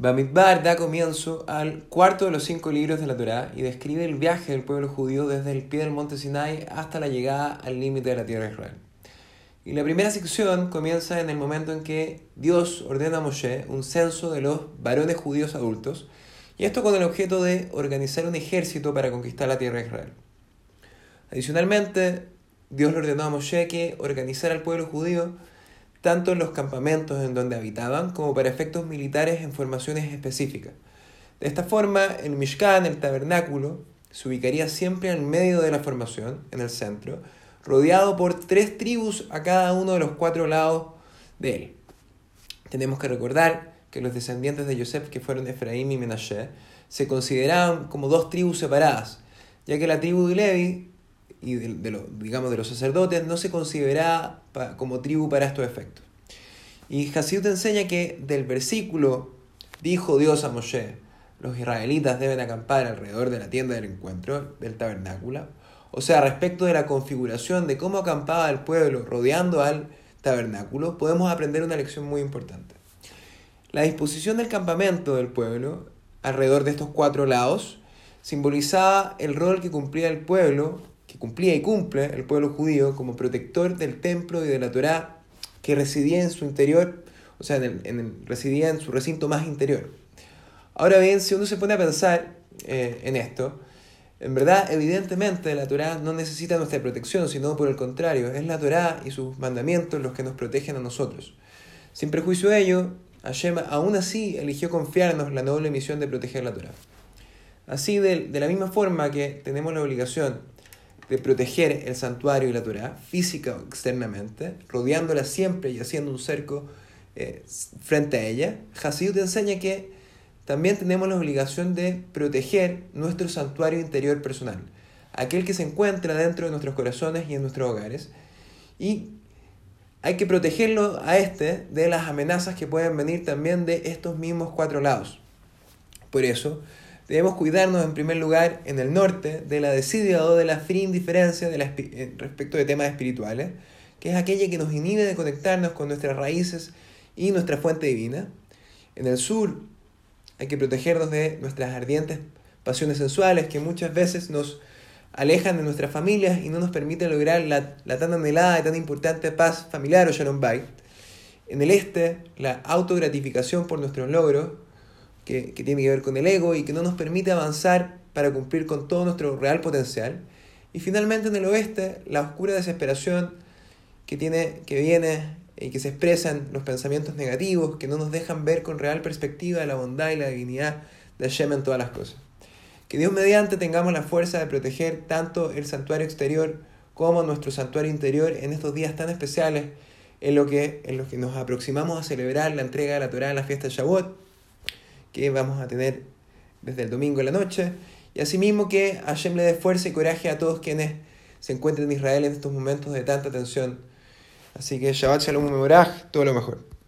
Bamidbar da comienzo al cuarto de los cinco libros de la Torá y describe el viaje del pueblo judío desde el pie del monte Sinai hasta la llegada al límite de la tierra de Israel. Y la primera sección comienza en el momento en que Dios ordena a Moshe un censo de los varones judíos adultos, y esto con el objeto de organizar un ejército para conquistar la tierra de Israel. Adicionalmente, Dios le ordenó a Moshe que organizara al pueblo judío tanto en los campamentos en donde habitaban como para efectos militares en formaciones específicas. De esta forma, el Mishkan, el tabernáculo, se ubicaría siempre en medio de la formación, en el centro, rodeado por tres tribus a cada uno de los cuatro lados de él. Tenemos que recordar que los descendientes de Yosef, que fueron Efraín y Menashe, se consideraban como dos tribus separadas, ya que la tribu de Levi y de, digamos, de los sacerdotes no se consideraba como tribu para estos efectos. Y Hasidut enseña que del versículo dijo Dios a Moshe, los israelitas deben acampar alrededor de la tienda del encuentro, del tabernáculo, o sea, respecto de la configuración de cómo acampaba el pueblo rodeando al tabernáculo, podemos aprender una lección muy importante. La disposición del campamento del pueblo alrededor de estos cuatro lados simbolizaba el rol que cumplía el pueblo, que cumplía y cumple el pueblo judío como protector del templo y de la Torá que residía en su interior, o sea, en residía en su recinto más interior. Ahora bien, si uno se pone a pensar eh, en esto, en verdad, evidentemente, la Torá no necesita nuestra protección, sino por el contrario, es la Torá y sus mandamientos los que nos protegen a nosotros. Sin prejuicio de ello, Hashem aún así eligió confiarnos la noble misión de proteger la Torá. Así, de, la misma forma que tenemos la obligación de proteger el santuario y la Torá, física o externamente, rodeándola siempre y haciendo un cerco eh, frente a ella, Hasidut enseña que también tenemos la obligación de proteger nuestro santuario interior personal, aquel que se encuentra dentro de nuestros corazones y en nuestros hogares. Y hay que protegerlo a este de las amenazas que pueden venir también de estos mismos cuatro lados. Por eso, debemos cuidarnos en primer lugar en el norte de la desidia o de la fría indiferencia eh, respecto de temas espirituales, que es aquella que nos inhibe de conectarnos con nuestras raíces y nuestra fuente divina. En el sur, hay que protegernos de nuestras ardientes pasiones sensuales que muchas veces nos alejan de nuestras familias y no nos permiten lograr la, tan anhelada y tan importante paz familiar o shalom bay. En el este, la autogratificación por nuestros logros, que, tiene que ver con el ego y que no nos permite avanzar para cumplir con todo nuestro real potencial. Y finalmente en el oeste, la oscura desesperación que, tiene, que viene y que se expresan los pensamientos negativos, que no nos dejan ver con real perspectiva la bondad y la divinidad de Hashem en todas las cosas. Que Dios mediante tengamos la fuerza de proteger tanto el santuario exterior como nuestro santuario interior en estos días tan especiales en lo que, en los que nos aproximamos a celebrar la entrega de la Torah en la fiesta de Shavuot, que vamos a tener desde el domingo en la noche, y asimismo que Hashem le dé fuerza y coraje a todos quienes se encuentren en Israel en estos momentos de tanta tensión Así que Shabbat Shalom Mevorach, todo lo mejor.